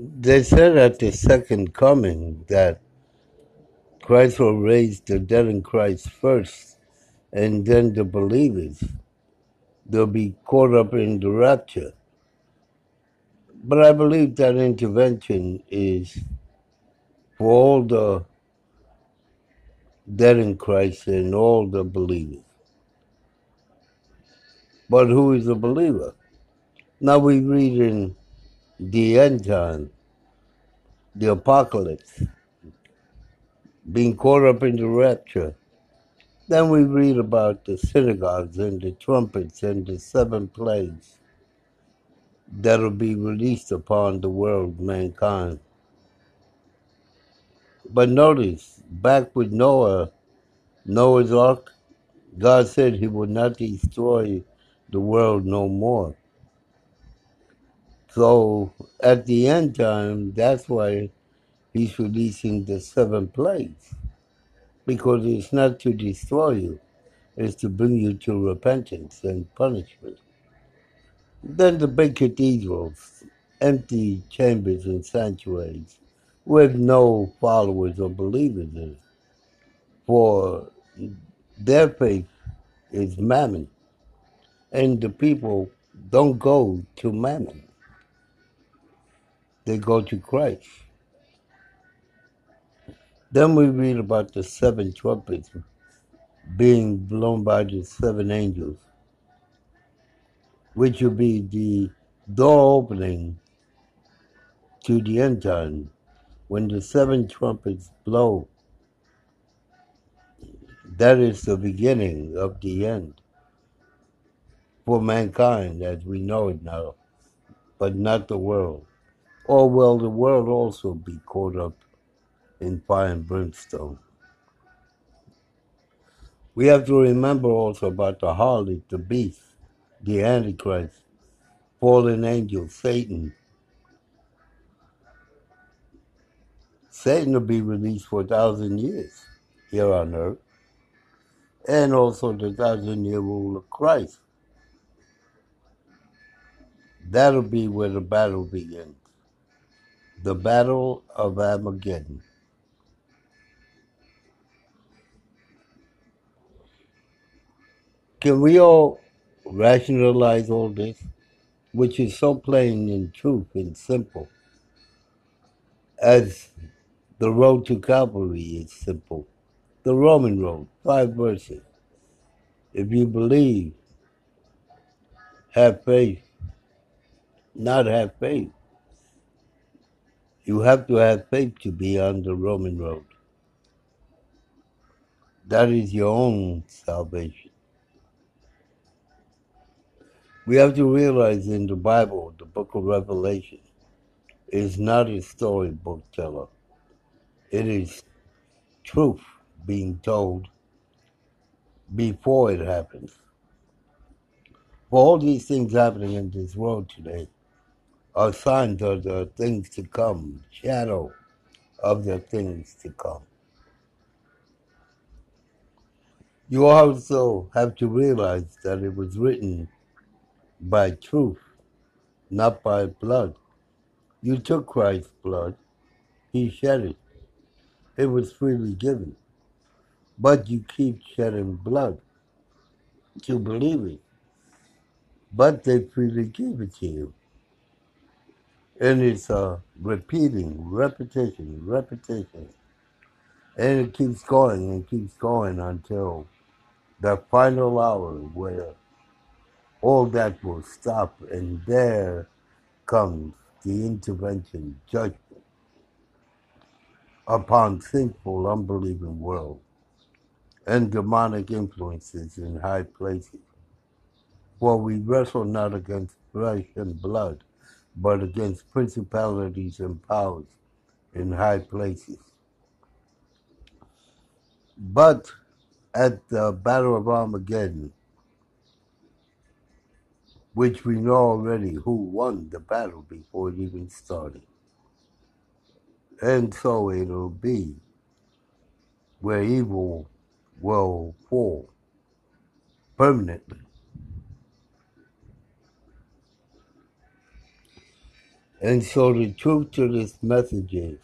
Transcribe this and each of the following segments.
They said at the second coming that Christ will raise the dead in Christ first, and then the believers. They'll be caught up in the rapture. But I believe that intervention is for all the dead in Christ and all the believers. But who is a believer? Now we read in the end time, the apocalypse, being caught up in the rapture. Then we read about the synagogues and the trumpets and the seven plagues that'll be released upon the world, mankind. But notice, back with Noah, Noah's Ark, God said he would not destroy the world no more. So at the end time, that's why he's releasing the seven plagues. Because it's not to destroy you, it's to bring you to repentance and punishment. Then the big cathedrals, empty chambers and sanctuaries with no followers or believers in it. For their faith is mammon, and the people don't go to mammon, they go to Christ. Then we read about the seven trumpets being blown by the seven angels, which will be the door opening to the end time when the seven trumpets blow. That is the beginning of the end for mankind as we know it now, but not the world. Or will the world also be caught up in fire and brimstone? We have to remember also about the harlot, the beast, the Antichrist, fallen angel, Satan. Satan will be released for a thousand years here on earth, and also the thousand year rule of Christ. That'll be where the battle begins. The battle of Armageddon. Can we all rationalize all this, which is so plain in truth and simple, as the road to Calvary is simple? The Roman road, five verses. If you believe, have faith, not have faith. You have to have faith to be on the Roman road. That is your own salvation. We have to realize in the Bible, the book of Revelation, is not a storybook teller. It is truth being told before it happens. For all these things happening in this world today are signs of the things to come, shadow of the things to come. You also have to realize that it was written by truth, not by blood. You took Christ's blood, He shed it. It was freely given. But you keep shedding blood to believe it. But they freely gave it to you. And it's a repeating, repetition, repetition. And it keeps going and keeps going until the final hour where all that will stop and there comes the intervention judgment upon sinful, unbelieving world and demonic influences in high places. For we wrestle not against flesh and blood, but against principalities and powers in high places. But at the Battle of Armageddon, which we know already who won the battle before it even started. And so it'll be where evil will fall permanently. And so the truth to this message is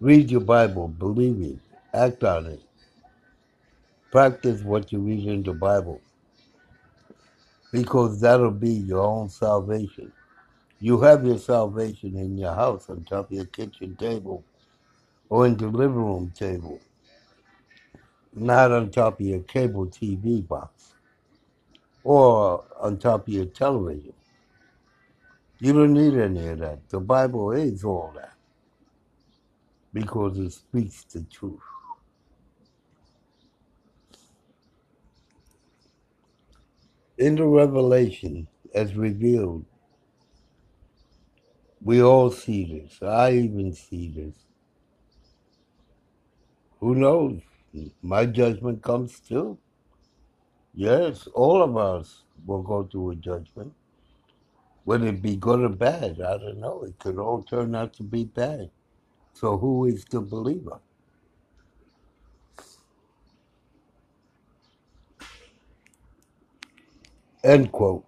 read your Bible, believe it, act on it, practice what you read in the Bible, because that'll be your own salvation. You have your salvation in your house on top of your kitchen table or in the living room table, not on top of your cable TV box or on top of your television. You don't need any of that. The Bible is all that because it speaks the truth. In the Revelation, as revealed, we all see this. I even see this. Who knows? My judgment comes too. Yes, all of us will go through a judgment. Whether it be good or bad, I don't know. It could all turn out to be bad. So who is the believer? End quote.